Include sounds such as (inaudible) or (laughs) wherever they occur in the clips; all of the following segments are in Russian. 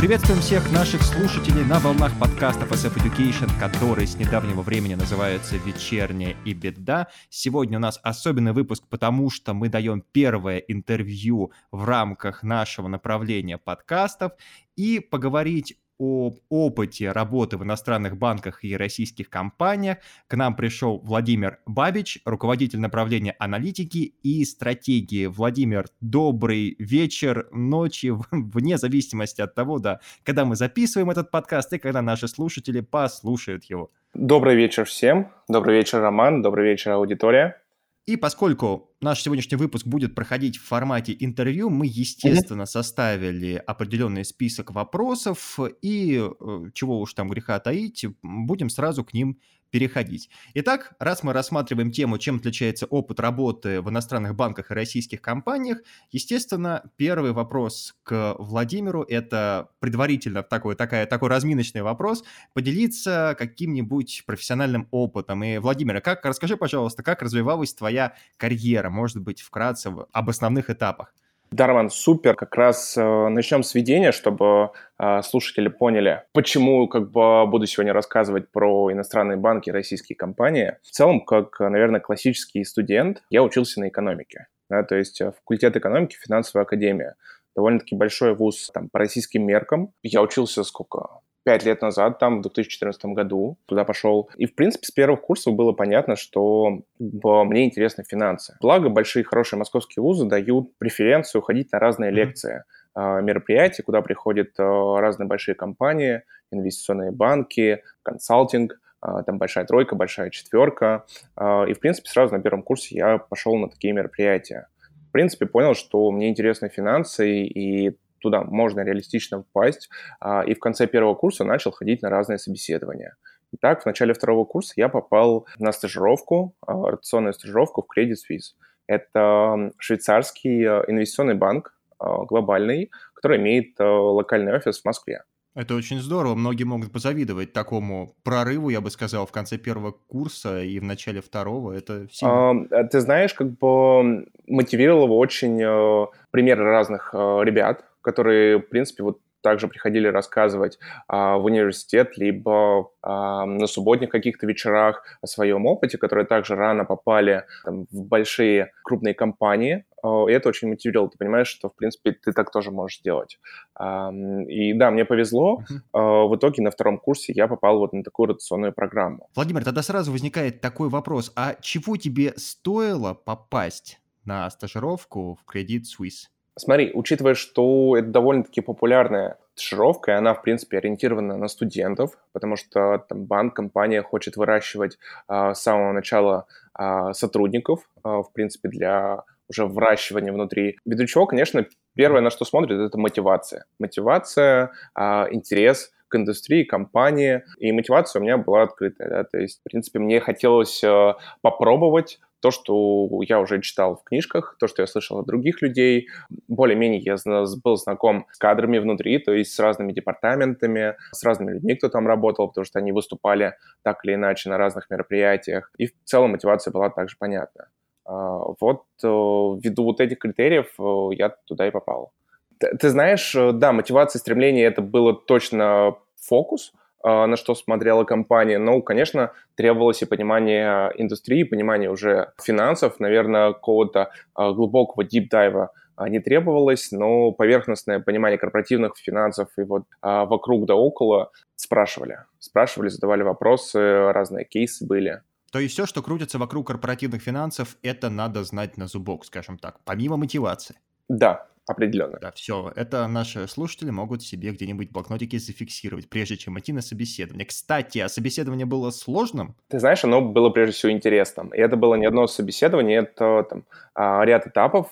Приветствуем всех наших слушателей на волнах подкастов SF Education, который с недавнего времени называется «Вечерняя и беда». Сегодня у нас особенный выпуск, потому что мы даем первое интервью в рамках нашего направления подкастов и поговорить об опыте работы в иностранных банках и российских компаниях к нам пришел Владимир Бабич, руководитель направления аналитики и стратегии. Владимир, добрый вечер, ночи, (laughs) вне зависимости от того, да, когда мы записываем этот подкаст и когда наши слушатели послушают его. Добрый вечер всем. Добрый вечер, Роман. Добрый вечер, аудитория. И поскольку наш сегодняшний выпуск будет проходить в формате интервью, мы, естественно, составили определенный список вопросов и, э, чего уж там греха таить, будем сразу к ним переходить. Итак, раз мы рассматриваем тему, чем отличается опыт работы в иностранных банках и российских компаниях, естественно, первый вопрос к Владимиру – это предварительно такой, такая, такой разминочный вопрос, поделиться каким-нибудь профессиональным опытом. И, Владимир, как, расскажи, пожалуйста, как развивалась твоя карьера, может быть, вкратце, об основных этапах? Дарван, супер. Как раз э, начнем с введения, чтобы э, слушатели поняли, почему как бы буду сегодня рассказывать про иностранные банки, российские компании. В целом, как, наверное, классический студент, я учился на экономике. Да, то есть э, факультет экономики, финансовая академия. Довольно-таки большой вуз там, по российским меркам. Я учился сколько? Пять лет назад, там, в 2014 году, туда пошел. И, в принципе, с первых курсов было понятно, что мне интересны финансы. Благо, большие, хорошие московские вузы дают преференцию ходить на разные mm-hmm. лекции, а, мероприятия, куда приходят а, разные большие компании, инвестиционные банки, консалтинг, а, там большая тройка, большая четверка. И, в принципе, сразу на первом курсе я пошел на такие мероприятия. В принципе, понял, что мне интересны финансы, и туда можно реалистично попасть. А, и в конце первого курса начал ходить на разные собеседования. Итак, в начале второго курса я попал на стажировку, а, ротационную стажировку в Credit Suisse. Это швейцарский а, инвестиционный банк, глобальный, который имеет локальный офис в Москве. Это очень здорово. Многие могут позавидовать такому прорыву, я бы сказал, в конце первого курса и в начале второго. Это сильно. Ты знаешь, как бы мотивировало очень э, примеры разных э, ребят, которые, в принципе, вот также приходили рассказывать а, в университет, либо а, на субботних каких-то вечерах о своем опыте, которые также рано попали там, в большие крупные компании. А, и это очень мотивировало. Ты понимаешь, что, в принципе, ты так тоже можешь делать. А, и да, мне повезло. А, в итоге на втором курсе я попал вот на такую ротационную программу. Владимир, тогда сразу возникает такой вопрос. А чего тебе стоило попасть на стажировку в Credit Suisse? Смотри, учитывая, что это довольно-таки популярная стажировка, и она, в принципе, ориентирована на студентов, потому что там банк, компания хочет выращивать а, с самого начала а, сотрудников, а, в принципе, для уже выращивания внутри. Ввиду чего, конечно, первое, на что смотрят, это мотивация. Мотивация, а, интерес к индустрии, компании. И мотивация у меня была открытая. Да? То есть, в принципе, мне хотелось а, попробовать то, что я уже читал в книжках, то, что я слышал от других людей. Более-менее я был знаком с кадрами внутри, то есть с разными департаментами, с разными людьми, кто там работал, потому что они выступали так или иначе на разных мероприятиях. И в целом мотивация была также понятна. А, вот э, ввиду вот этих критериев э, я туда и попал. Ты знаешь, э, да, мотивация, стремление — это было точно фокус, на что смотрела компания. Ну, конечно, требовалось и понимание индустрии, понимание уже финансов, наверное, какого-то а, глубокого дип-дайва не требовалось, но поверхностное понимание корпоративных финансов и вот а, вокруг да около спрашивали. Спрашивали, задавали вопросы, разные кейсы были. То есть все, что крутится вокруг корпоративных финансов, это надо знать на зубок, скажем так, помимо мотивации. Да, определенно. Да, все. Это наши слушатели могут себе где-нибудь в блокнотике зафиксировать, прежде чем идти на собеседование. Кстати, а собеседование было сложным? Ты знаешь, оно было прежде всего интересным. И это было не одно собеседование, это там, а, ряд этапов.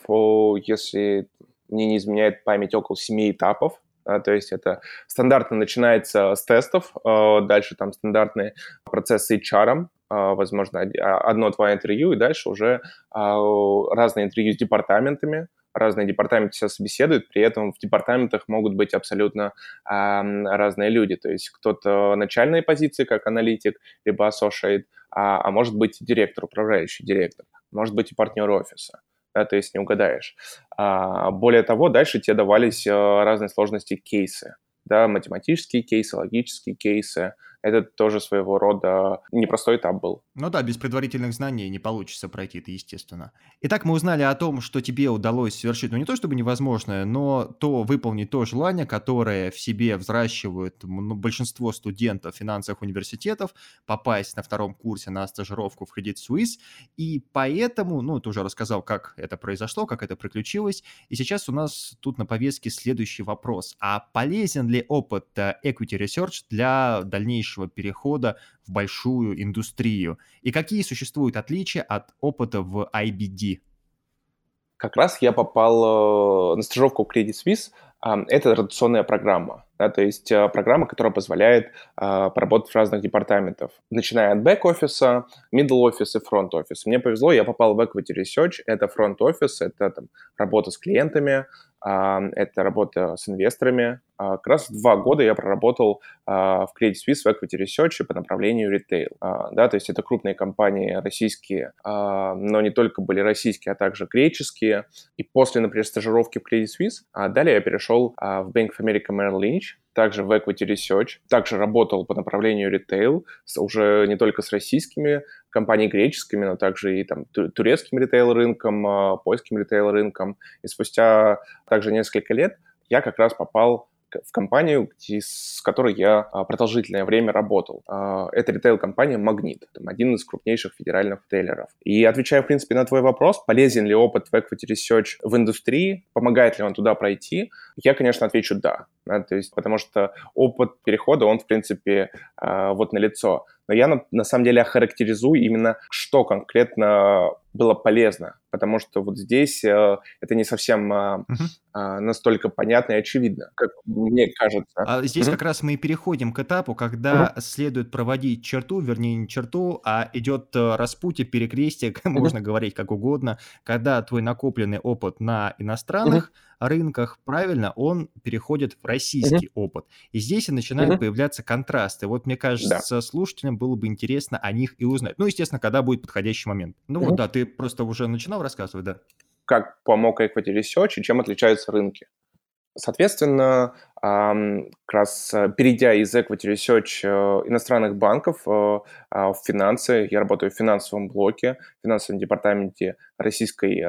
Если мне не изменяет память, около семи этапов. То есть это стандартно начинается с тестов, а, дальше там стандартные процессы HR, а, возможно, одно-два интервью, и дальше уже разные интервью с департаментами, разные департаменты себя собеседуют, при этом в департаментах могут быть абсолютно а, разные люди. То есть кто-то начальной позиции, как аналитик, либо associate, а, а может быть директор, управляющий директор, может быть и партнер офиса. Да, то есть не угадаешь. А, более того, дальше тебе давались а, разные сложности кейсы да, математические кейсы, логические кейсы, это тоже своего рода непростой этап был. Ну да, без предварительных знаний не получится пройти это, естественно. Итак, мы узнали о том, что тебе удалось совершить, ну не то чтобы невозможное, но то выполнить то желание, которое в себе взращивают большинство студентов финансовых университетов, попасть на втором курсе на стажировку в Credit Suisse, и поэтому, ну, ты уже рассказал, как это произошло, как это приключилось, и сейчас у нас тут на повестке следующий вопрос. А полезен ли опыт э, Equity Research для дальнейшего дальнейшего перехода в большую индустрию? И какие существуют отличия от опыта в IBD? Как раз я попал э, на стажировку в Credit Suisse. Это ротационная программа. Да, то есть э, программа, которая позволяет э, поработать в разных департаментах, начиная от бэк-офиса, middle офис и фронт офис. Мне повезло, я попал в Equity Research, это фронт офис, это там, работа с клиентами, это работа с инвесторами. А, как раз два года я проработал а, в Credit Suisse в Equity Research по направлению ритейл. А, да, то есть это крупные компании российские, но не только были российские, а также греческие. И после, например, стажировки в Credit Suisse, далее я перешел в Bank of America Merrill Lynch, также в Equity Research, также работал по направлению ритейл, уже не только с российскими компаниями греческими, но также и там турецким ритейл-рынком, польским ритейл-рынком. И спустя также несколько лет я как раз попал в компанию, с которой я а, продолжительное время работал. А, это ритейл-компания «Магнит», один из крупнейших федеральных ритейлеров. И отвечая, в принципе, на твой вопрос, полезен ли опыт в Equity Research в индустрии, помогает ли он туда пройти, я, конечно, отвечу «да». Да то есть, потому что опыт перехода, он, в принципе, а, вот на лицо. Но я на, на самом деле охарактеризую именно, что конкретно было полезно, потому что вот здесь э, это не совсем э, э, настолько понятно и очевидно, как мне кажется. А здесь mm-hmm. как раз мы и переходим к этапу, когда mm-hmm. следует проводить черту, вернее не черту, а идет э, распутье, перекрестие, (laughs) mm-hmm. можно говорить как угодно, когда твой накопленный опыт на иностранных mm-hmm. рынках, правильно, он переходит в российский mm-hmm. опыт. И здесь и начинают mm-hmm. появляться контрасты. Вот мне кажется, да. слушателям было бы интересно о них и узнать. Ну, естественно, когда будет подходящий момент. Ну mm-hmm. вот, да, ты просто уже начинал рассказывать, да? Как помог Equity Research и чем отличаются рынки. Соответственно, как раз э, перейдя из Equity Research э, иностранных банков э, а, в финансы, я работаю в финансовом блоке, в финансовом департаменте российской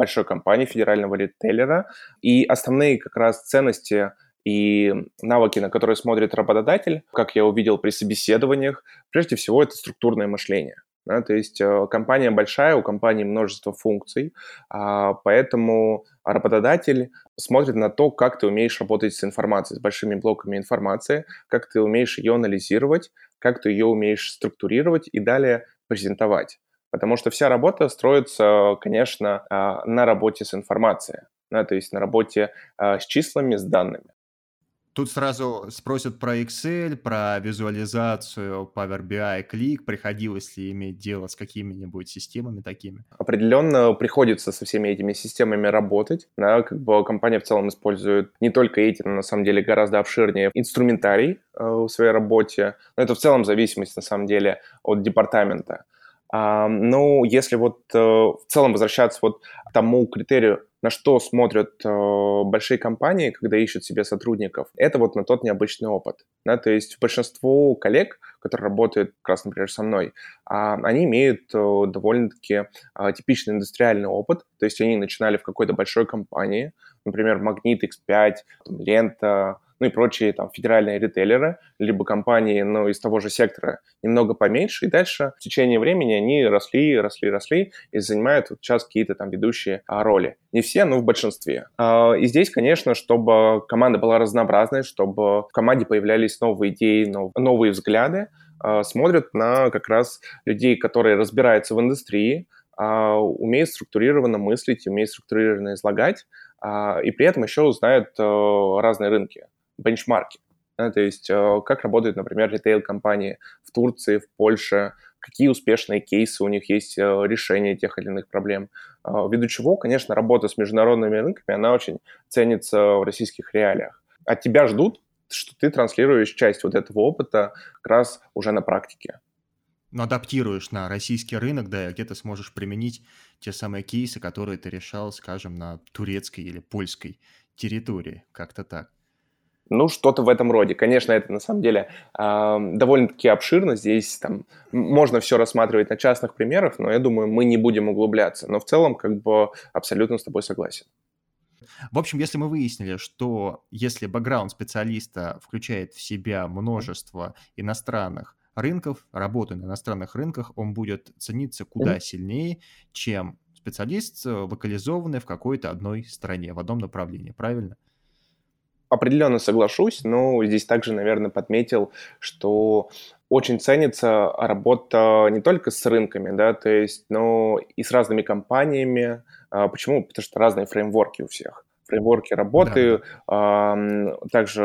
большой компании, федерального ритейлера, и основные как раз ценности и навыки, на которые смотрит работодатель, как я увидел при собеседованиях, прежде всего это структурное мышление. Да, то есть э, компания большая, у компании множество функций, а, поэтому работодатель смотрит на то, как ты умеешь работать с информацией, с большими блоками информации, как ты умеешь ее анализировать, как ты ее умеешь структурировать и далее презентовать. Потому что вся работа строится, конечно, а, на работе с информацией, да, то есть на работе а, с числами, с данными. Тут сразу спросят про Excel, про визуализацию, Power BI, Click. Приходилось ли иметь дело с какими-нибудь системами такими? Определенно приходится со всеми этими системами работать. Да, как бы компания в целом использует не только эти, но на самом деле гораздо обширнее инструментарий э, в своей работе. Но это в целом зависимость на самом деле от департамента. А, ну, если вот э, в целом возвращаться вот к тому критерию, на что смотрят э, большие компании, когда ищут себе сотрудников, это вот на тот необычный опыт. Да? То есть большинство коллег, которые работают, как раз, например, со мной, э, они имеют э, довольно-таки типичный индустриальный опыт, то есть они начинали в какой-то большой компании, например, Магнит X5, там, Лента, ну и прочие там федеральные ритейлеры, либо компании, ну, из того же сектора немного поменьше, и дальше в течение времени они росли, росли, росли и занимают вот сейчас какие-то там ведущие а, роли. Не все, но в большинстве. А, и здесь, конечно, чтобы команда была разнообразной, чтобы в команде появлялись новые идеи, новые взгляды, а, смотрят на как раз людей, которые разбираются в индустрии, умеют структурированно мыслить, умеют структурированно излагать, и при этом еще знают э, разные рынки бенчмарки. Да, то есть э, как работают, например, ритейл-компании в Турции, в Польше, какие успешные кейсы у них есть э, решение тех или иных проблем. А, ввиду чего, конечно, работа с международными рынками, она очень ценится в российских реалиях. От тебя ждут, что ты транслируешь часть вот этого опыта как раз уже на практике. Ну, адаптируешь на российский рынок, да, и где-то сможешь применить те самые кейсы, которые ты решал, скажем, на турецкой или польской территории, как-то так. Ну, что-то в этом роде. Конечно, это на самом деле э, довольно-таки обширно. Здесь там можно все рассматривать на частных примерах, но я думаю, мы не будем углубляться. Но в целом, как бы, абсолютно с тобой согласен. В общем, если мы выяснили, что если бэкграунд специалиста включает в себя множество иностранных рынков, работы на иностранных рынках, он будет цениться куда mm-hmm. сильнее, чем специалист, э, локализованный в какой-то одной стране, в одном направлении, правильно? Определенно соглашусь, но здесь также, наверное, подметил, что очень ценится работа не только с рынками, да, то есть, но и с разными компаниями. А, почему? Потому что разные фреймворки у всех. Фреймворки работы, да. также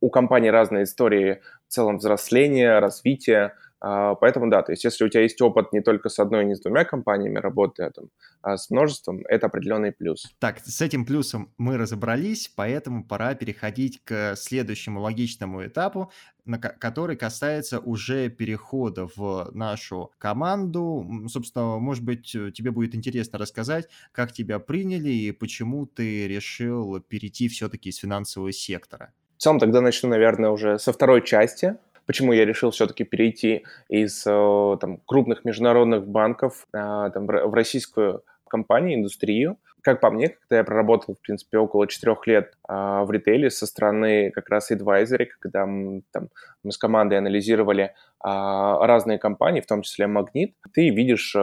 у компаний разные истории в целом взросления, развития. А, поэтому да, то есть если у тебя есть опыт не только с одной, не с двумя компаниями работы, а, там, а с множеством, это определенный плюс. Так, с этим плюсом мы разобрались, поэтому пора переходить к следующему логичному этапу, который касается уже перехода в нашу команду. Собственно, может быть, тебе будет интересно рассказать, как тебя приняли и почему ты решил перейти все-таки из финансового сектора. В целом тогда начну, наверное, уже со второй части почему я решил все-таки перейти из э, там, крупных международных банков э, там, в российскую компанию, индустрию. Как по мне, когда я проработал, в принципе, около четырех лет а, в ритейле со стороны как раз advisory, когда мы, там, мы с командой анализировали разные компании, в том числе Магнит, ты видишь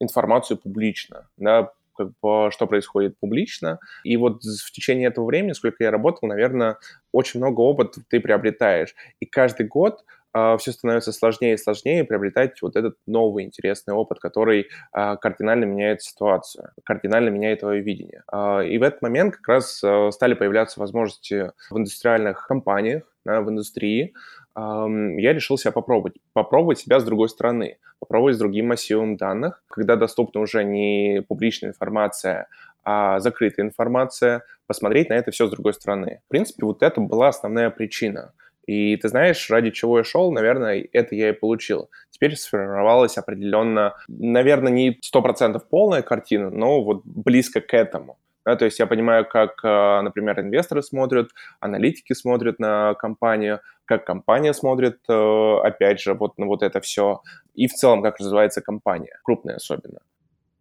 информацию публично, да, как бы, что происходит публично. И вот в течение этого времени, сколько я работал, наверное, очень много опыта ты приобретаешь. И каждый год а, все становится сложнее и сложнее приобретать вот этот новый интересный опыт, который э, кардинально меняет ситуацию, кардинально меняет твое видение. Э, и в этот момент как раз стали появляться возможности в индустриальных компаниях, в индустрии, я решил себя попробовать. Попробовать себя с другой стороны, попробовать с другим массивом данных, когда доступна уже не публичная информация, а закрытая информация, посмотреть на это все с другой стороны. В принципе, вот это была основная причина. И ты знаешь, ради чего я шел, наверное, это я и получил. Теперь сформировалась определенно, наверное, не 100% полная картина, но вот близко к этому. Да, то есть я понимаю, как, а, например, инвесторы смотрят, аналитики смотрят на компанию, как компания смотрит, э, опять же, вот на вот это все, и в целом, как развивается компания, крупная особенно.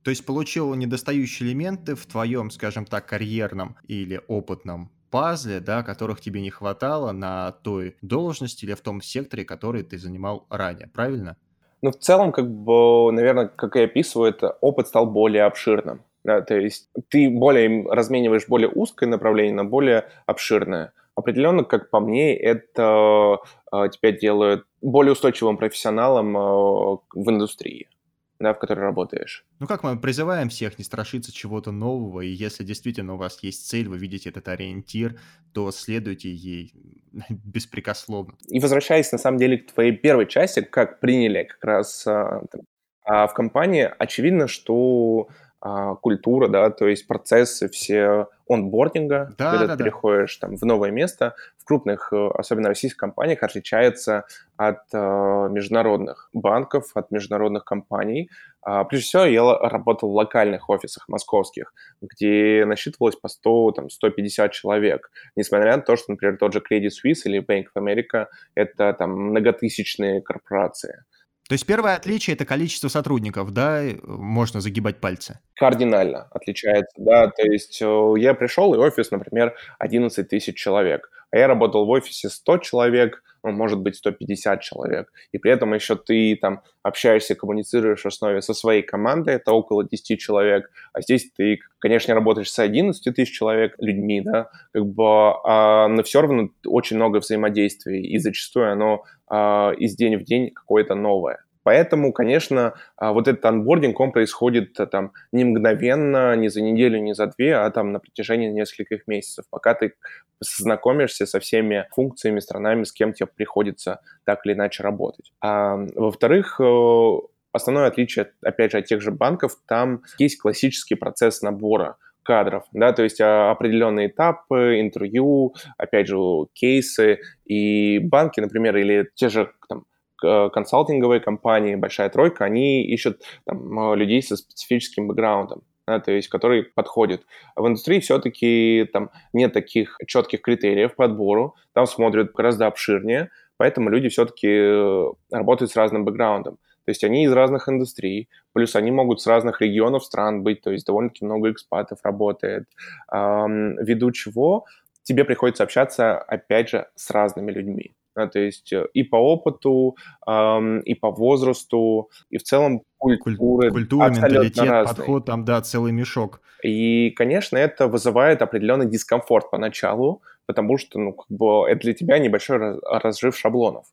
То есть получил недостающие элементы в твоем, скажем так, карьерном или опытном пазле, да, которых тебе не хватало на той должности или в том секторе, который ты занимал ранее, правильно? Ну, в целом, как бы, наверное, как я описываю, это опыт стал более обширным. Да, то есть ты более размениваешь более узкое направление на более обширное. Определенно, как по мне, это э, тебя делает более устойчивым профессионалом э, в индустрии да, в которой работаешь. Ну как мы призываем всех не страшиться чего-то нового, и если действительно у вас есть цель, вы видите этот ориентир, то следуйте ей (laughs) беспрекословно. И возвращаясь на самом деле к твоей первой части, как приняли как раз а, а в компании, очевидно, что а, культура, да, то есть процессы все онбординга, да, когда да, ты переходишь там, в новое место, в крупных, э, особенно российских компаниях, отличается от э, международных банков, от международных компаний. А, прежде всего, я работал в локальных офисах московских, где насчитывалось по 100, там, 150 человек. Несмотря на то, что, например, тот же Credit Suisse или Bank of America — это там многотысячные корпорации. То есть первое отличие – это количество сотрудников, да, можно загибать пальцы? Кардинально отличается, да, то есть э, я пришел, и офис, например, 11 тысяч человек, а я работал в офисе 100 человек, ну, может быть, 150 человек, и при этом еще ты там общаешься, коммуницируешь в основе со своей командой, это около 10 человек, а здесь ты, конечно, работаешь с 11 тысяч человек людьми, да, как бы, а, но все равно очень много взаимодействий, и зачастую оно а, из день в день какое-то новое. Поэтому, конечно, а, вот этот анбординг, он происходит а, там не мгновенно, не за неделю, не за две, а там на протяжении нескольких месяцев, пока ты знакомишься со всеми функциями, странами, с кем тебе приходится так или иначе работать. А, во-вторых, э, основное отличие, опять же, от тех же банков, там есть классический процесс набора кадров, да, то есть а, определенные этапы, интервью, опять же, кейсы, и банки, например, или те же там, консалтинговые компании, большая тройка, они ищут там, людей со специфическим бэкграундом, да, то есть которые подходят. В индустрии все-таки там нет таких четких критериев по отбору, там смотрят гораздо обширнее, поэтому люди все-таки э, работают с разным бэкграундом. То есть они из разных индустрий, плюс они могут с разных регионов стран быть, то есть довольно-таки много экспатов работает, эм, ввиду чего тебе приходится общаться, опять же, с разными людьми. Да, то есть э, и по опыту, эм, и по возрасту, и в целом культуры. Культура, менталитет, разные. подход, там, да, целый мешок. И, конечно, это вызывает определенный дискомфорт поначалу, потому что, ну, как бы это для тебя небольшой разжив шаблонов.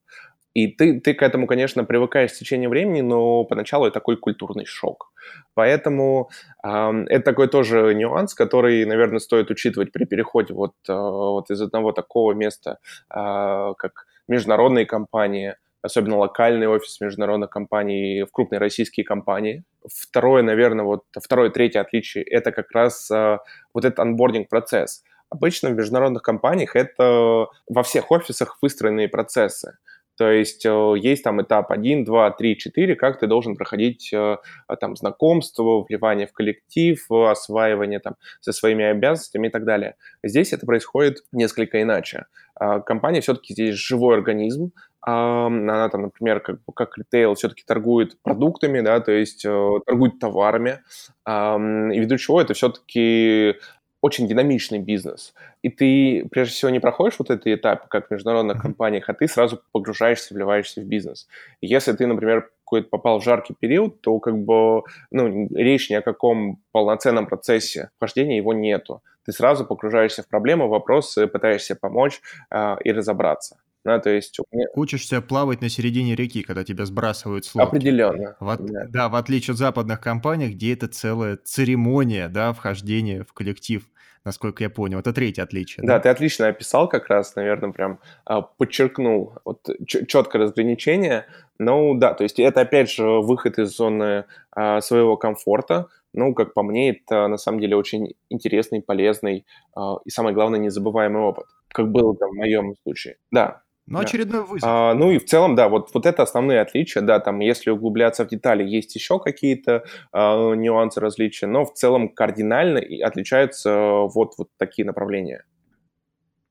И ты, ты к этому, конечно, привыкаешь с течением времени, но поначалу это такой культурный шок. Поэтому э, это такой тоже нюанс, который, наверное, стоит учитывать при переходе вот, э, вот из одного такого места, э, как международные компании, особенно локальный офис международных компаний в крупные российские компании. Второе, наверное, вот второе, третье отличие – это как раз э, вот этот анбординг-процесс. Обычно в международных компаниях это во всех офисах выстроенные процессы. То есть э, есть там этап 1, 2, 3, 4, как ты должен проходить э, там знакомство, вливание в коллектив, осваивание там со своими обязанностями и так далее. Здесь это происходит несколько иначе. А, компания все-таки здесь живой организм, она там, например, как, как ритейл все-таки торгует продуктами, да, то есть э, торгует товарами, и ввиду чего это все-таки очень динамичный бизнес. И ты, прежде всего, не проходишь вот этот этап, как в международных компаниях, а ты сразу погружаешься, вливаешься в бизнес. Если ты, например, какой-то попал в жаркий период, то как бы ну, речь ни о каком полноценном процессе вхождения его нету. Ты сразу погружаешься в проблему, вопросы, пытаешься помочь э, и разобраться. Да, то есть... Учишься плавать на середине реки, когда тебя сбрасывают с лодки. Определенно. В, да. да, в отличие от западных компаний, где это целая церемония, да, вхождения в коллектив насколько я понял. Это третье отличие. Да, да ты отлично описал как раз, наверное, прям а, подчеркнул вот четкое разграничение. Ну да, то есть это опять же выход из зоны а, своего комфорта. Ну, как по мне, это на самом деле очень интересный, полезный а, и самое главное незабываемый опыт, как было там в моем случае. Да, ну, очередной вызов. А, ну и в целом, да, вот, вот это основные отличия, да, там, если углубляться в детали, есть еще какие-то а, нюансы, различия, но в целом кардинально отличаются вот, вот такие направления.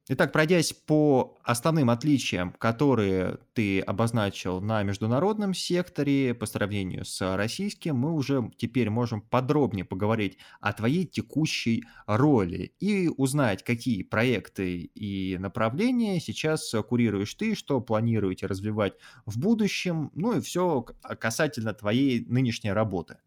Итак, пройдясь по основным отличиям, которые ты обозначил на международном секторе по сравнению с российским, мы уже теперь можем подробнее поговорить о твоей текущей роли и узнать, какие проекты и направления сейчас курируешь ты, что планируете развивать в будущем, ну и все касательно твоей нынешней работы.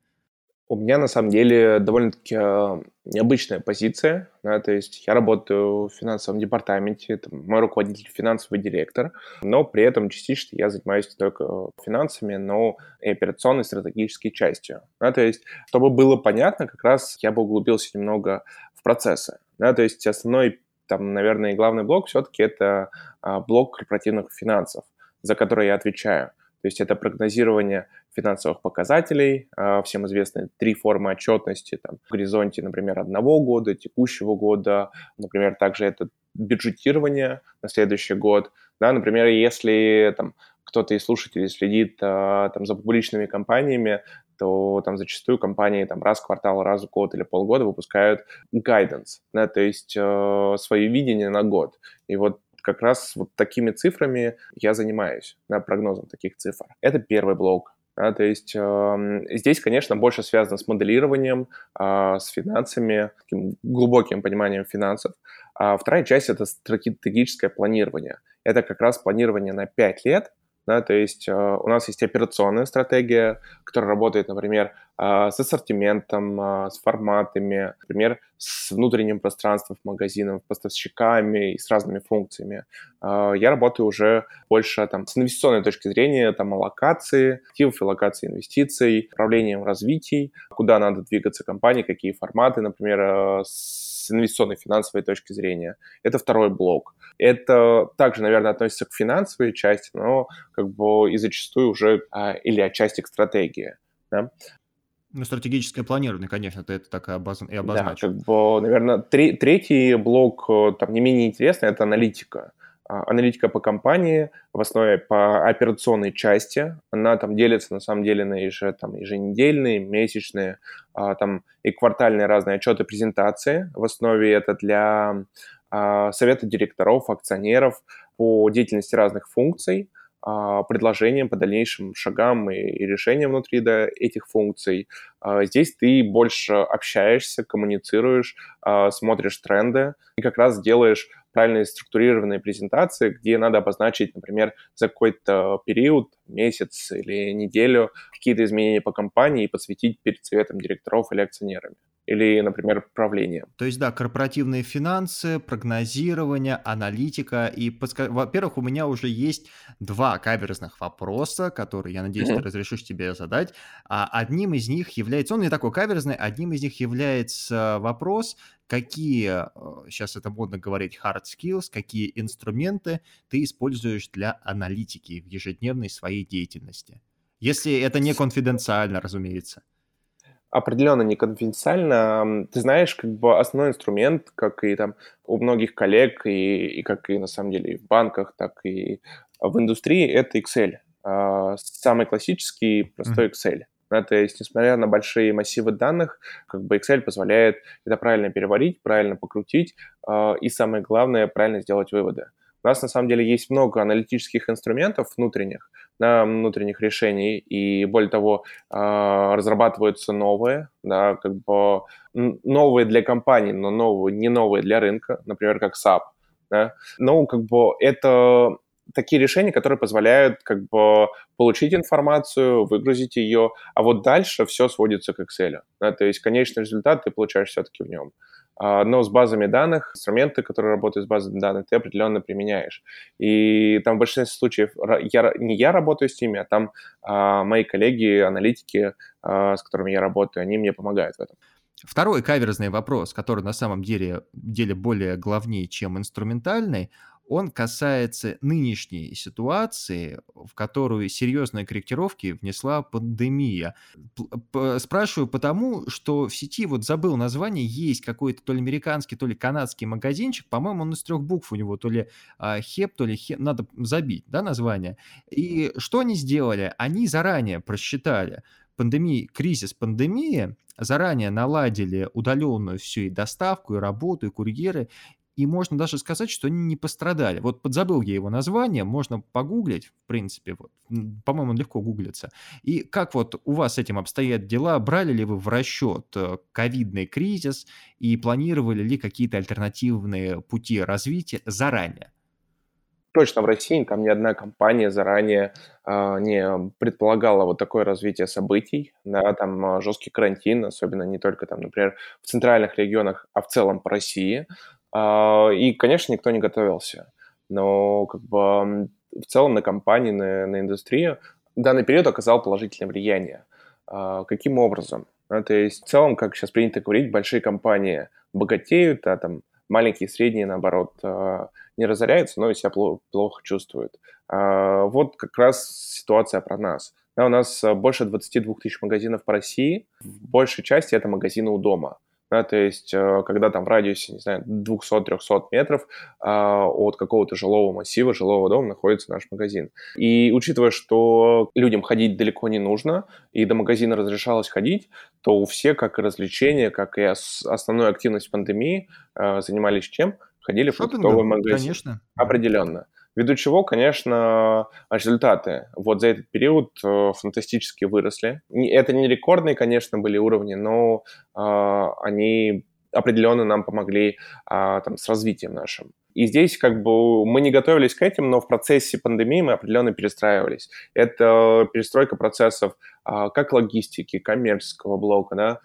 У меня на самом деле довольно-таки а, необычная позиция, да, то есть я работаю в финансовом департаменте, это мой руководитель финансовый директор, но при этом частично я занимаюсь не только финансами, но и операционной стратегической частью. Да, то есть, чтобы было понятно, как раз я бы углубился немного в процессы. Да, то есть основной, там, наверное, главный блок все-таки это а, блок корпоративных финансов, за который я отвечаю. То есть это прогнозирование финансовых показателей, а, всем известны три формы отчетности, там, в горизонте, например, одного года, текущего года, например, также это бюджетирование на следующий год, да, например, если там кто-то из слушателей следит а, там за публичными компаниями, то там зачастую компании там раз в квартал, раз в год или полгода выпускают guidance, да, то есть э, свои видения на год. И вот как раз вот такими цифрами я занимаюсь, да, прогнозом таких цифр. Это первый блок. Да, то есть э, здесь, конечно, больше связано с моделированием, э, с финансами, таким глубоким пониманием финансов. А вторая часть – это стратегическое планирование. Это как раз планирование на 5 лет, да, то есть э, у нас есть операционная стратегия, которая работает, например, с ассортиментом, с форматами, например, с внутренним пространством магазинов, поставщиками и с разными функциями. Я работаю уже больше там, с инвестиционной точки зрения там, локации, активов и локации инвестиций, управлением развитий, куда надо двигаться компании, какие форматы, например, с инвестиционной финансовой точки зрения. Это второй блок. Это также, наверное, относится к финансовой части, но как бы и зачастую уже а, или отчасти к стратегии. Да? Ну, стратегическое планирование, конечно, ты это так и, и обозначил. Да, как бы, наверное, три, третий блок, э, там, не менее интересный, это аналитика. А, аналитика по компании, в основе по операционной части. Она там делится, на самом деле, на еже, там, еженедельные, месячные, а, там и квартальные разные отчеты, презентации. В основе это для а, совета директоров, акционеров по деятельности разных функций, предложениям по дальнейшим шагам и, и решениям внутри да, этих функций. А, здесь ты больше общаешься, коммуницируешь, а, смотришь тренды и как раз делаешь правильные структурированные презентации, где надо обозначить, например, за какой-то период, месяц или неделю какие-то изменения по компании и подсветить перед советом директоров или акционерами или, например, правление. То есть, да, корпоративные финансы, прогнозирование, аналитика. И, подска... во-первых, у меня уже есть два каверзных вопроса, которые, я надеюсь, mm-hmm. ты разрешишь тебе задать. А одним из них является, он не такой каверзный, одним из них является вопрос, какие, сейчас это модно говорить, hard skills, какие инструменты ты используешь для аналитики в ежедневной своей деятельности. Если это не конфиденциально, разумеется определенно не конфиденциально. Ты знаешь, как бы основной инструмент, как и там у многих коллег, и, и как и на самом деле и в банках, так и в индустрии, это Excel. А, самый классический, простой Excel. Да, то есть, несмотря на большие массивы данных, как бы Excel позволяет это правильно переварить, правильно покрутить э, и, самое главное, правильно сделать выводы. У нас на самом деле есть много аналитических инструментов внутренних, да, внутренних решений, и более того, э, разрабатываются новые, да, как бы новые для компании, но новые, не новые для рынка, например, как SAP. Да. Ну, как бы это такие решения, которые позволяют как бы получить информацию, выгрузить ее, а вот дальше все сводится к Excel. Да, то есть конечный результат ты получаешь все-таки в нем. А, но с базами данных, инструменты, которые работают с базами данных, ты определенно применяешь. И там в большинстве случаев я, не я работаю с ними, а там а, мои коллеги, аналитики, а, с которыми я работаю, они мне помогают в этом. Второй каверзный вопрос, который на самом деле, деле более главнее, чем инструментальный, он касается нынешней ситуации, в которую серьезные корректировки внесла пандемия. Спрашиваю потому, что в сети, вот забыл название, есть какой-то то ли американский, то ли канадский магазинчик, по-моему, он из трех букв у него, то ли а, хеп, то ли хеп, надо забить, да, название. И что они сделали? Они заранее просчитали, пандемии, кризис пандемии, заранее наладили удаленную всю и доставку, и работу, и курьеры, и можно даже сказать, что они не пострадали. Вот подзабыл я его название, можно погуглить, в принципе, вот, по-моему, легко гуглится. И как вот у вас с этим обстоят дела? Брали ли вы в расчет э, ковидный кризис и планировали ли какие-то альтернативные пути развития заранее? Точно в России там ни одна компания заранее э, не предполагала вот такое развитие событий, да, там э, жесткий карантин, особенно не только там, например, в центральных регионах, а в целом по России, а, и, конечно, никто не готовился. Но как бы в целом на компании, на, на индустрию данный период оказал положительное влияние. А, каким образом? Ну, то есть в целом, как сейчас принято говорить, большие компании богатеют, а там маленькие и средние, наоборот, а, не разоряются, но и себя плохо, чувствуют. Вот как раз ситуация про нас. У нас больше 22 тысяч магазинов по России, в большей части это магазины у дома – да, то есть э, когда там в радиусе, не знаю, 200-300 метров а, от какого-то жилого массива, жилого дома находится наш магазин. И учитывая, что людям ходить далеко не нужно, и до магазина разрешалось ходить, то у всех, как и развлечения, как и основную активность пандемии, э, занимались чем? Ходили в продуктовый магазин. конечно. Определенно. Ввиду чего, конечно, результаты вот за этот период э, фантастически выросли. Это не рекордные, конечно, были уровни, но э, они определенно нам помогли а, там, с развитием нашим. И здесь как бы мы не готовились к этим, но в процессе пандемии мы определенно перестраивались. Это перестройка процессов а, как логистики, коммерческого блока, да,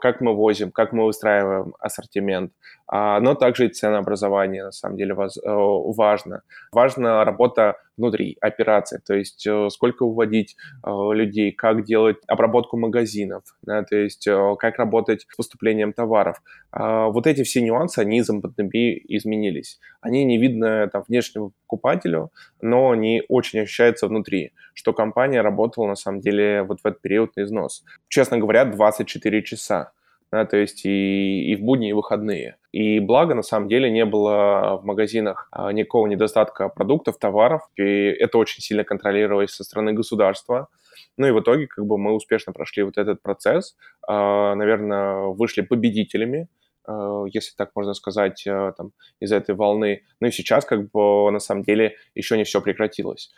как мы возим, как мы выстраиваем ассортимент, а, но также и ценообразование на самом деле э, важно. Важна работа внутри операции, то есть э, сколько выводить э, людей, как делать обработку магазинов, да, то есть как работать с поступлением товаров. А, вот эти все нюансы, они из пандемии изменились. Они не видны там, внешнему покупателю, но они очень ощущаются внутри, что компания работала на самом деле вот в этот период на износ. Честно говоря, 24 часа да, то есть и, и в будни, и в выходные. И благо, на самом деле, не было в магазинах а, никакого недостатка продуктов, товаров, и это очень сильно контролировалось со стороны государства. Ну и в итоге как бы мы успешно прошли вот этот процесс, а, наверное, вышли победителями, если так можно сказать, там, из этой волны. Ну и сейчас как бы на самом деле еще не все прекратилось.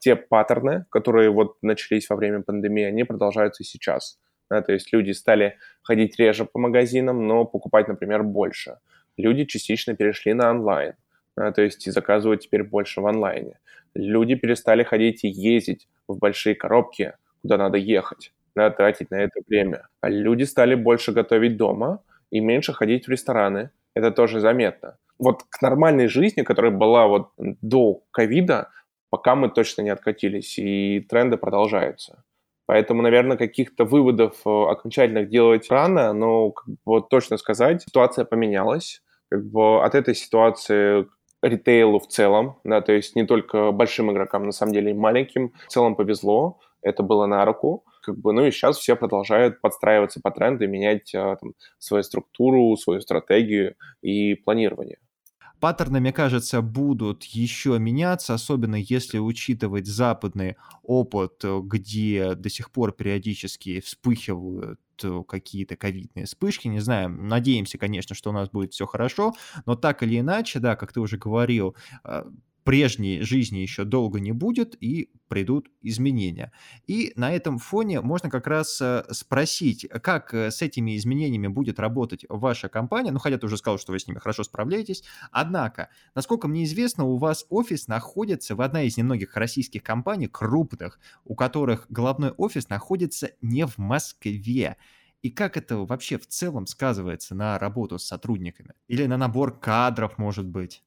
Те паттерны, которые вот начались во время пандемии, они продолжаются и сейчас. Да, то есть люди стали ходить реже по магазинам, но покупать, например, больше. Люди частично перешли на онлайн, да, то есть и заказывают теперь больше в онлайне. Люди перестали ходить и ездить в большие коробки, куда надо ехать, да, тратить на это время. А люди стали больше готовить дома и меньше ходить в рестораны. Это тоже заметно. Вот к нормальной жизни, которая была вот до ковида, пока мы точно не откатились, и тренды продолжаются. Поэтому, наверное, каких-то выводов э, окончательных делать рано, но как бы, точно сказать, ситуация поменялась. Как бы от этой ситуации ритейлу в целом, да, то есть не только большим игрокам, на самом деле и маленьким, в целом повезло, это было на руку, как бы, ну и сейчас все продолжают подстраиваться по тренду, менять а, там, свою структуру, свою стратегию и планирование. Паттерны, мне кажется, будут еще меняться, особенно если учитывать западный опыт, э, где до сих пор периодически вспыхивают э, какие-то ковидные вспышки, не знаю, надеемся, конечно, что у нас будет все хорошо, но так или иначе, да, как ты уже говорил, а, прежней жизни еще долго не будет и придут изменения. И на этом фоне можно как раз э, спросить, как э, с этими изменениями будет работать ваша компания. Ну, хотя ты уже сказал, что вы с ними хорошо справляетесь. Однако, насколько мне известно, у вас офис находится в одной из немногих российских компаний, крупных, у которых головной офис находится не в Москве. И как это вообще в целом сказывается на работу с сотрудниками? Или на набор кадров, может быть?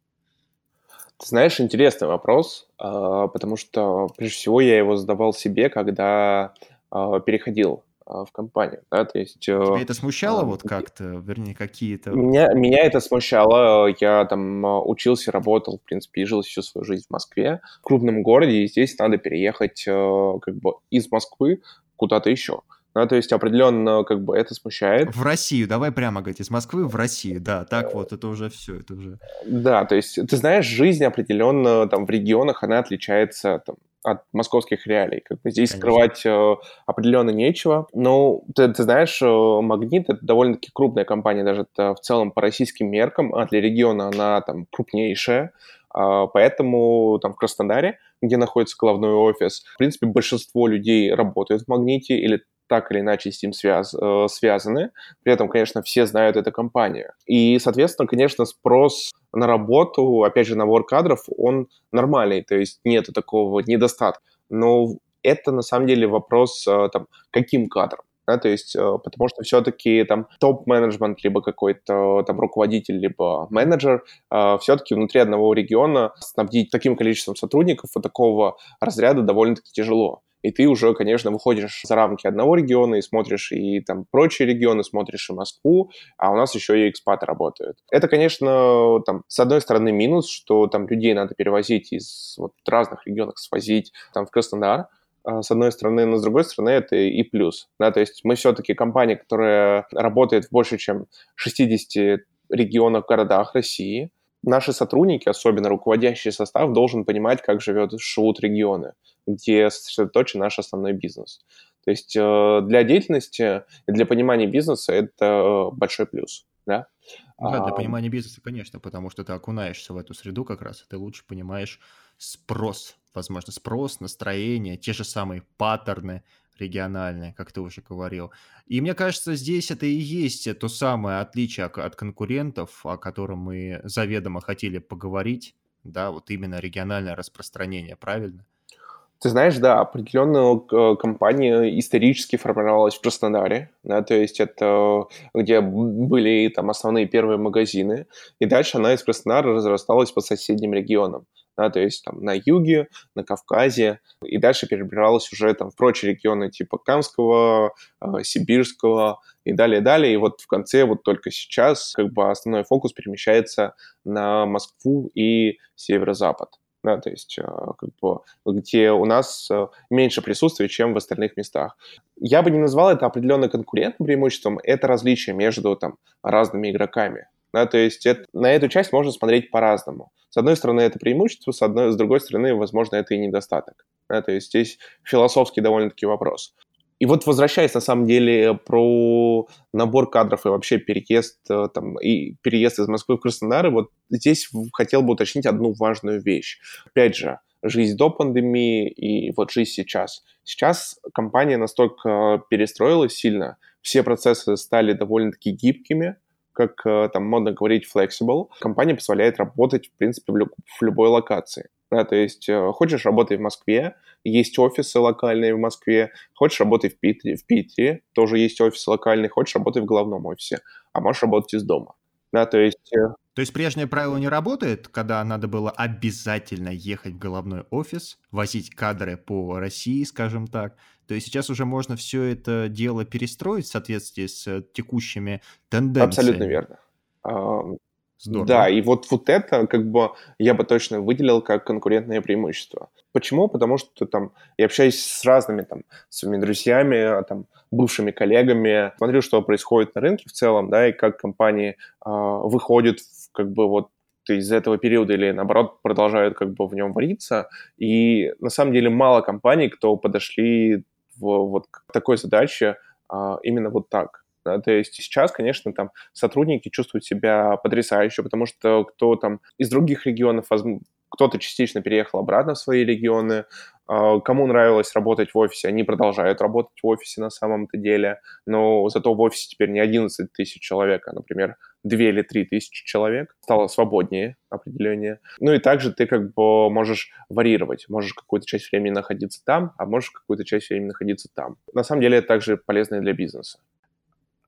Ты знаешь, интересный вопрос, а, потому что прежде всего я его задавал себе, когда а, переходил а, в компанию, да, то есть... Э, Тебя это смущало вот как-то, вернее, какие-то... Меня, меня это смущало, я там учился, работал, в принципе, и жил всю свою жизнь в Москве, в крупном городе, и здесь надо переехать э, как бы из Москвы куда-то еще. Да, то есть определенно как бы это смущает. В Россию, давай прямо говорить, из Москвы в Россию, да, так вот, это уже все, это уже... Да, то есть ты знаешь, жизнь определенно там в регионах, она отличается там, от московских реалий. Как бы здесь Конечно. скрывать э, определенно нечего. Но ты, ты знаешь, э, Магнит это довольно-таки крупная компания, даже это в целом по российским меркам, а для региона она там крупнейшая. Э, поэтому там в Краснодаре, где находится главной офис, в принципе, большинство людей работают в Магните или так или иначе с ним связ, э, связаны. При этом, конечно, все знают эту компанию. И, соответственно, конечно, спрос на работу, опять же, набор кадров, он нормальный, то есть нет такого недостатка. Но это на самом деле вопрос, э, там, каким кадром. Да, то есть, э, потому что все-таки там топ-менеджмент, либо какой-то там руководитель, либо менеджер, все-таки внутри одного региона снабдить таким количеством сотрудников вот такого разряда довольно-таки тяжело и ты уже, конечно, выходишь за рамки одного региона и смотришь и там прочие регионы, смотришь и Москву, а у нас еще и экспаты работают. Это, конечно, там, с одной стороны минус, что там людей надо перевозить из вот, разных регионов, свозить там в Краснодар, а, с одной стороны, но с другой стороны это и плюс. Да, то есть мы все-таки компания, которая работает в больше, чем 60 регионах, городах России, наши сотрудники, особенно руководящий состав, должен понимать, как живет, живут регионы, где сосредоточен наш основной бизнес. То есть э, для деятельности для понимания бизнеса это э, большой плюс. Да? Да, для понимания бизнеса, конечно, потому что ты окунаешься в эту среду как раз, и ты лучше понимаешь спрос, возможно, спрос, настроение, те же самые паттерны, региональные, как ты уже говорил. И мне кажется, здесь это и есть то самое отличие от конкурентов, о котором мы заведомо хотели поговорить, да, вот именно региональное распространение, правильно? Ты знаешь, да, определенную э, компанию исторически формировалась в Краснодаре, да, то есть это где были там основные первые магазины, и дальше она из Краснодара разрасталась по соседним регионам, да, то есть там на юге, на Кавказе, и дальше перебиралась уже там в прочие регионы типа Камского, э, Сибирского и далее, далее, и вот в конце вот только сейчас как бы основной фокус перемещается на Москву и северо-запад да, то есть э, как бы, где у нас э, меньше присутствия, чем в остальных местах. Я бы не назвал это определенно конкурентным преимуществом, это различие между там, разными игроками. Да, то есть это, на эту часть можно смотреть по-разному. С одной стороны, это преимущество, с, одной, с другой стороны, возможно, это и недостаток. Да, то есть здесь философский довольно-таки вопрос. И вот возвращаясь на самом деле про набор кадров и вообще переезд, э, там, и переезд из Москвы в Краснодар, вот здесь хотел бы уточнить одну важную вещь. Опять же, жизнь до пандемии и вот жизнь сейчас. Сейчас компания настолько перестроилась сильно, все процессы стали довольно-таки гибкими, как э, там модно говорить flexible. Компания позволяет работать, в принципе, в, люб- в любой локации. Да, то есть э, хочешь работай в Москве, есть офисы локальные в Москве, хочешь работай в Питере, в Питере тоже есть офисы локальные, хочешь работай в главном офисе, а можешь работать из дома. Да, то есть... Э, то есть прежнее правило не работает, когда надо было обязательно ехать в головной офис, возить кадры по России, скажем так. То есть сейчас уже можно все это дело перестроить в соответствии с текущими тенденциями. Абсолютно верно. Здорово. Да, и вот, вот это как бы я бы точно выделил как конкурентное преимущество. Почему? Потому что там я общаюсь с разными там своими друзьями, а, там бывшими коллегами, смотрю, что происходит на рынке в целом, да, и как компании э, выходят в, как бы вот из этого периода или наоборот продолжают как бы в нем вариться. И на самом деле мало компаний, кто подошли в, вот к такой задаче а, именно вот так. Да, то есть сейчас, конечно, там сотрудники чувствуют себя потрясающе, потому что кто там из других регионов, кто-то частично переехал обратно в свои регионы, кому нравилось работать в офисе, они продолжают работать в офисе на самом-то деле, но зато в офисе теперь не 11 тысяч человек, а, например, 2 или 3 тысячи человек. Стало свободнее определение. Ну и также ты как бы можешь варьировать. Можешь какую-то часть времени находиться там, а можешь какую-то часть времени находиться там. На самом деле это также полезно и для бизнеса.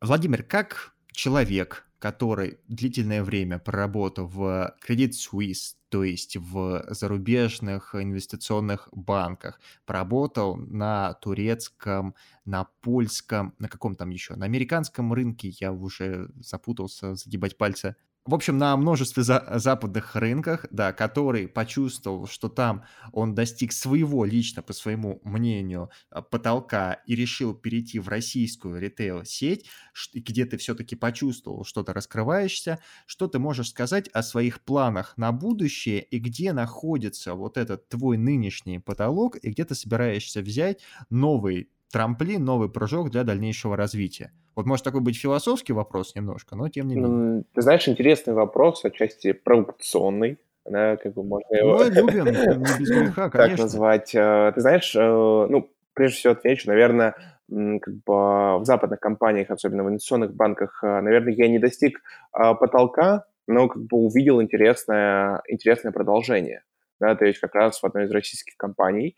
Владимир, как человек, который длительное время проработал в Credit Suisse, то есть в зарубежных инвестиционных банках, поработал на турецком, на польском, на каком там еще, на американском рынке, я уже запутался, загибать пальцы, в общем, на множестве за западных рынках, да, который почувствовал, что там он достиг своего, лично по своему мнению, а, потолка и решил перейти в российскую ритейл-сеть, где ты все-таки почувствовал что-то раскрываешься, что ты можешь сказать о своих планах на будущее и где находится вот этот твой нынешний потолок и где ты собираешься взять новый трамплин, новый прыжок для дальнейшего развития? Вот может такой быть философский вопрос немножко, но тем не менее. Ты знаешь, интересный вопрос, отчасти провокационный. Да, как бы можно его... Мы любим, не без (laughs) греха, конечно. Так назвать. Э, ты знаешь, э, ну, прежде всего отвечу, наверное, как бы в западных компаниях, особенно в инвестиционных банках, э, наверное, я не достиг потолка, но как бы увидел интересное, интересное продолжение. Да, то есть как раз в одной из российских компаний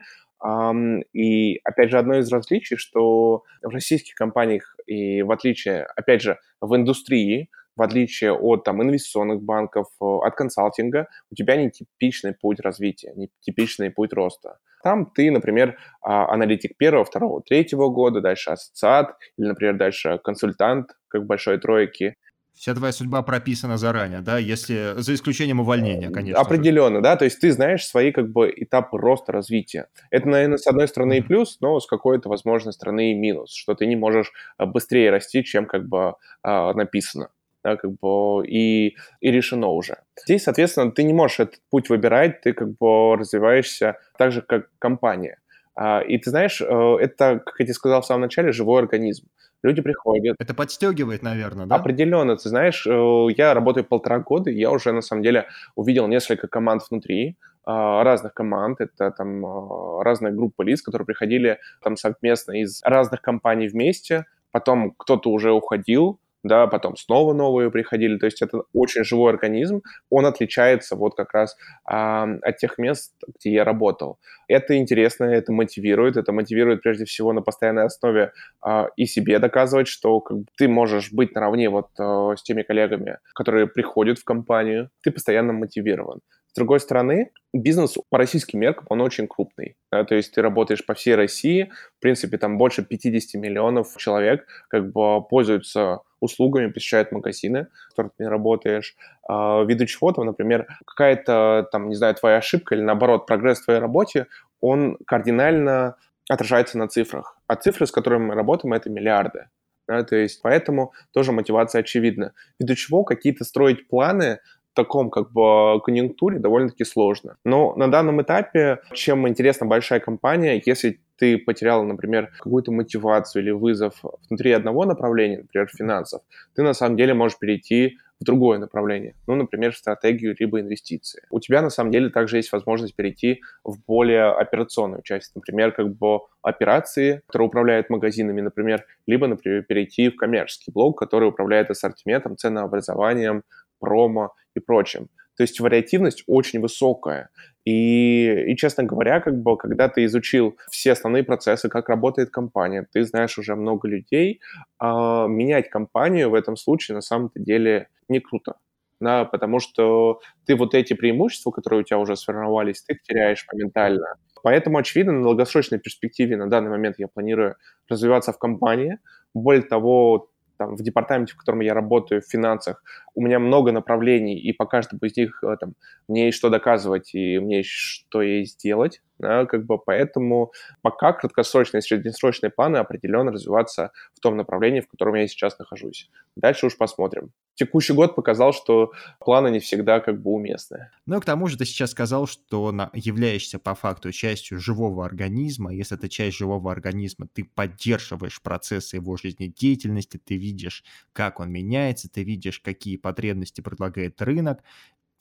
и, опять же, одно из различий, что в российских компаниях и в отличие, опять же, в индустрии, в отличие от там, инвестиционных банков, от консалтинга, у тебя не типичный путь развития, не типичный путь роста. Там ты, например, а, аналитик первого, второго, третьего года, дальше ассоциат, или, например, дальше консультант, как большой тройки. Вся твоя судьба прописана заранее, да, если за исключением увольнения, конечно. Определенно, же. да, то есть ты знаешь свои как бы этапы роста развития. Это, наверное, с одной стороны и плюс, но с какой-то, возможно, стороны и минус, что ты не можешь а, быстрее расти, чем как бы а, написано. Да, как бы и, и решено уже. Здесь, соответственно, ты не можешь этот путь выбирать, ты как бы развиваешься так же, как компания. А, и ты знаешь, э, это, как я тебе сказал в самом начале, живой организм. Люди приходят. Это подстегивает, наверное, да? Определенно. Ты знаешь, э, я работаю полтора года, и я уже, на самом деле, увидел несколько команд внутри, а, разных команд, это там а, разные группы лиц, которые приходили там совместно из разных компаний вместе, потом кто-то уже уходил, да, потом снова новые приходили, то есть это очень живой организм, он отличается вот как раз а, от тех мест, где я работал. Это интересно, это мотивирует, это мотивирует прежде всего на постоянной основе а, и себе доказывать, что как ты можешь быть наравне вот а, с теми коллегами, которые приходят в компанию, ты постоянно мотивирован. С другой стороны, бизнес по российским меркам, он очень крупный. Да? То есть ты работаешь по всей России, в принципе, там больше 50 миллионов человек как бы пользуются услугами, посещают магазины, в которых ты работаешь. А, ввиду чего там, например, какая-то, там, не знаю, твоя ошибка или, наоборот, прогресс в твоей работе, он кардинально отражается на цифрах. А цифры, с которыми мы работаем, это миллиарды. Да, то есть поэтому тоже мотивация очевидна. Ввиду чего какие-то строить планы таком как бы конъюнктуре довольно-таки сложно. Но на данном этапе, чем интересна большая компания, если ты потерял, например, какую-то мотивацию или вызов внутри одного направления, например, финансов, ты на самом деле можешь перейти в другое направление, ну, например, в стратегию либо инвестиции. У тебя на самом деле также есть возможность перейти в более операционную часть, например, как бы операции, которые управляют магазинами, например, либо, например, перейти в коммерческий блок, который управляет ассортиментом, ценообразованием, промо и прочим. То есть вариативность очень высокая. И, и, честно говоря, как бы, когда ты изучил все основные процессы, как работает компания, ты знаешь уже много людей, а менять компанию в этом случае на самом-то деле не круто. Да, потому что ты вот эти преимущества, которые у тебя уже сформировались, ты их теряешь моментально. Поэтому, очевидно, на долгосрочной перспективе на данный момент я планирую развиваться в компании. Более того, там, в департаменте, в котором я работаю, в финансах, у меня много направлений, и по каждому из них э, там, мне есть что доказывать, и мне есть что есть сделать. Да, как бы поэтому пока краткосрочные и среднесрочные планы определенно развиваться в том направлении, в котором я сейчас нахожусь. Дальше уж посмотрим. Текущий год показал, что планы не всегда как бы уместны. Ну и к тому же ты сейчас сказал, что на, являешься по факту частью живого организма. Если это часть живого организма, ты поддерживаешь процессы его жизнедеятельности, ты видишь, как он меняется, ты видишь, какие потребности предлагает рынок,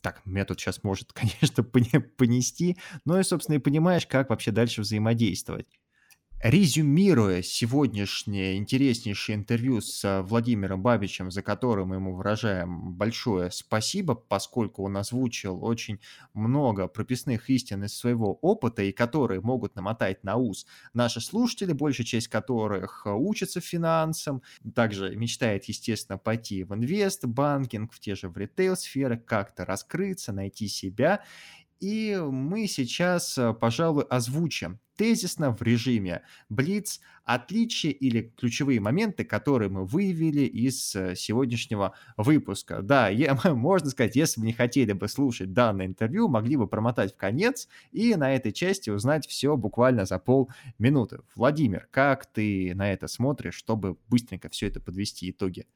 так, меня тут сейчас может, (laughs) конечно, понести, но и, собственно, и понимаешь, как вообще дальше взаимодействовать. Резюмируя сегодняшнее интереснейшее интервью с э, Владимиром Бабичем, за которым ему выражаем большое спасибо, поскольку он озвучил очень много прописных истин из своего опыта, и которые могут намотать на ус наши слушатели, большая часть которых э, учатся финансам, также мечтает, естественно, пойти в инвест, банкинг, в те же в ритейл-сферы, как-то раскрыться, найти себя. И мы сейчас, э, пожалуй, озвучим тезисно в режиме Блиц отличия или ключевые моменты, которые мы выявили из э, сегодняшнего выпуска. Да, я, (laughs) можно сказать, если бы не хотели бы слушать данное интервью, могли бы промотать в конец и на этой части узнать все буквально за полминуты. Владимир, как ты на это смотришь, чтобы быстренько все это подвести итоги?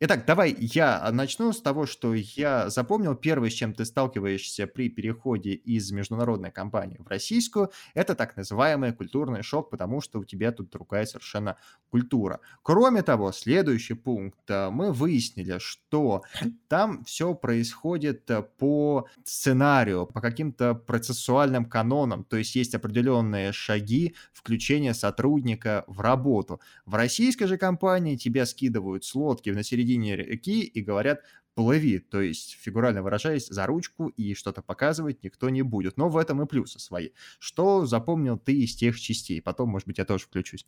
Итак, давай я начну с того, что я запомнил. Первое, с чем ты сталкиваешься при переходе из международной компании в российскую, это так называемый культурный шок, потому что у тебя тут другая совершенно культура. Кроме того, следующий пункт. Э, мы выяснили, что там все происходит э, по сценарию, по каким-то процессуальным канонам, то есть есть определенные шаги включения сотрудника в работу. В российской же компании тебя скидывают с лодки на середине середине реки и говорят плыви, то есть, фигурально выражаясь, за ручку и что-то показывать никто не будет. Но в этом и плюсы свои. Что запомнил ты из тех частей? Потом, может быть, я тоже включусь.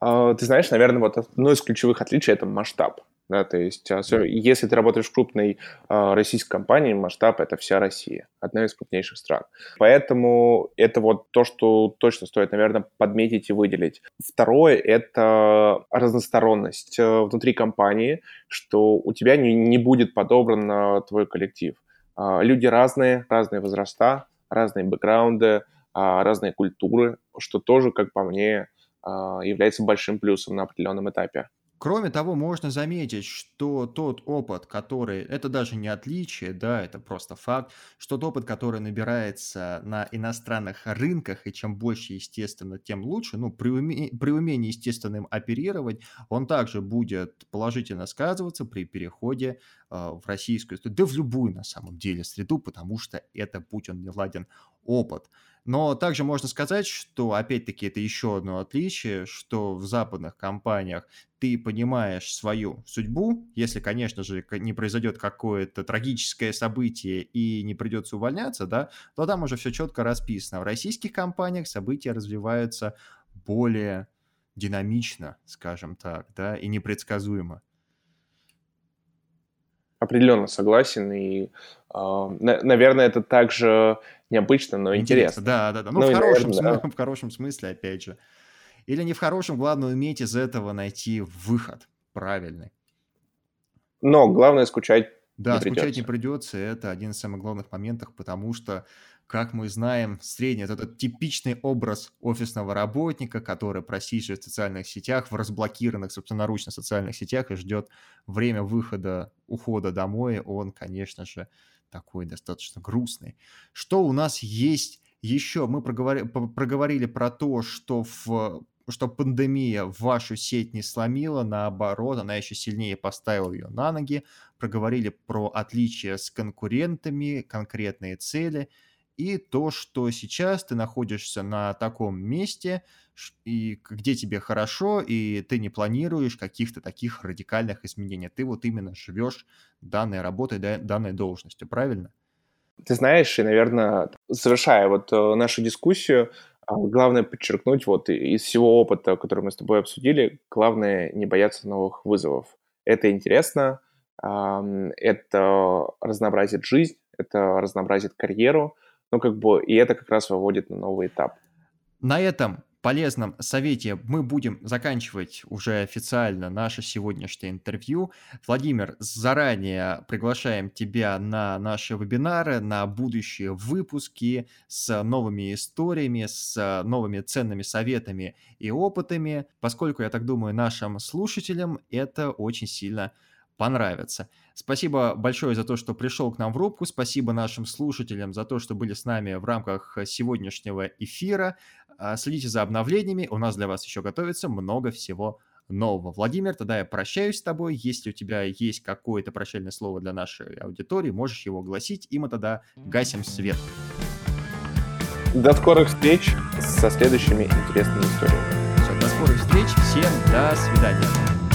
А, ты знаешь, наверное, вот одно из ключевых отличий – это масштаб. Да, то есть, если ты работаешь в крупной э, российской компании, масштаб это вся Россия, одна из крупнейших стран. Поэтому это вот то, что точно стоит, наверное, подметить и выделить. Второе это разносторонность э, внутри компании, что у тебя не, не будет подобран твой коллектив. Э, люди разные, разные возраста, разные бэкграунды, разные культуры, что тоже, как по мне, является большим плюсом на определенном этапе. Кроме того, можно заметить, что тот опыт, который, это даже не отличие, да, это просто факт, что тот опыт, который набирается на иностранных рынках, и чем больше, естественно, тем лучше, ну, при, уме, при умении, естественно, им оперировать, он также будет положительно сказываться при переходе э, в российскую, да в любую, на самом деле, среду, потому что это, он не ладен, опыт. Но также можно сказать, что, опять-таки, это еще одно отличие, что в западных компаниях ты понимаешь свою судьбу, если, конечно же, не произойдет какое-то трагическое событие и не придется увольняться, да, то там уже все четко расписано. В российских компаниях события развиваются более динамично, скажем так, да, и непредсказуемо. Определенно согласен, и, э, наверное, это также необычно, но интересно. интересно. Да, да, да. Ну, ну в, хорошем, наверное, да. в хорошем смысле, опять же. Или не в хорошем, главное уметь из этого найти выход правильный. Но главное скучать да, не скучать не придется. Это один из самых главных моментов, потому что, как мы знаем, средний это этот типичный образ офисного работника, который просиживает в социальных сетях, в разблокированных собственноручно социальных сетях и ждет время выхода, ухода домой. Он, конечно же, такой достаточно грустный. Что у нас есть еще? Мы проговори, проговорили про то, что в что пандемия вашу сеть не сломила, наоборот, она еще сильнее поставила ее на ноги, проговорили про отличия с конкурентами, конкретные цели, и то, что сейчас ты находишься на таком месте, и где тебе хорошо, и ты не планируешь каких-то таких радикальных изменений. Ты вот именно живешь данной работой, данной должностью, правильно? Ты знаешь, и, наверное, завершая вот э, нашу дискуссию, а, главное подчеркнуть, вот из всего опыта, который мы с тобой обсудили, главное не бояться новых вызовов. Это интересно, это разнообразит жизнь, это разнообразит карьеру, ну как бы и это как раз выводит на новый этап. На этом полезном совете мы будем заканчивать уже официально наше сегодняшнее интервью. Владимир, заранее приглашаем тебя на наши вебинары, на будущие выпуски с новыми историями, с новыми ценными советами и опытами, поскольку, я так думаю, нашим слушателям это очень сильно понравится. Спасибо большое за то, что пришел к нам в рубку. Спасибо нашим слушателям за то, что были с нами в рамках сегодняшнего эфира. А, следите за обновлениями, у нас для вас еще готовится много всего нового. Владимир, тогда я прощаюсь с тобой. Если у тебя есть какое-то прощальное слово для нашей аудитории, можешь его гласить, и мы тогда гасим свет. До скорых встреч со следующими интересными историями. Все, до скорых встреч. Всем до свидания.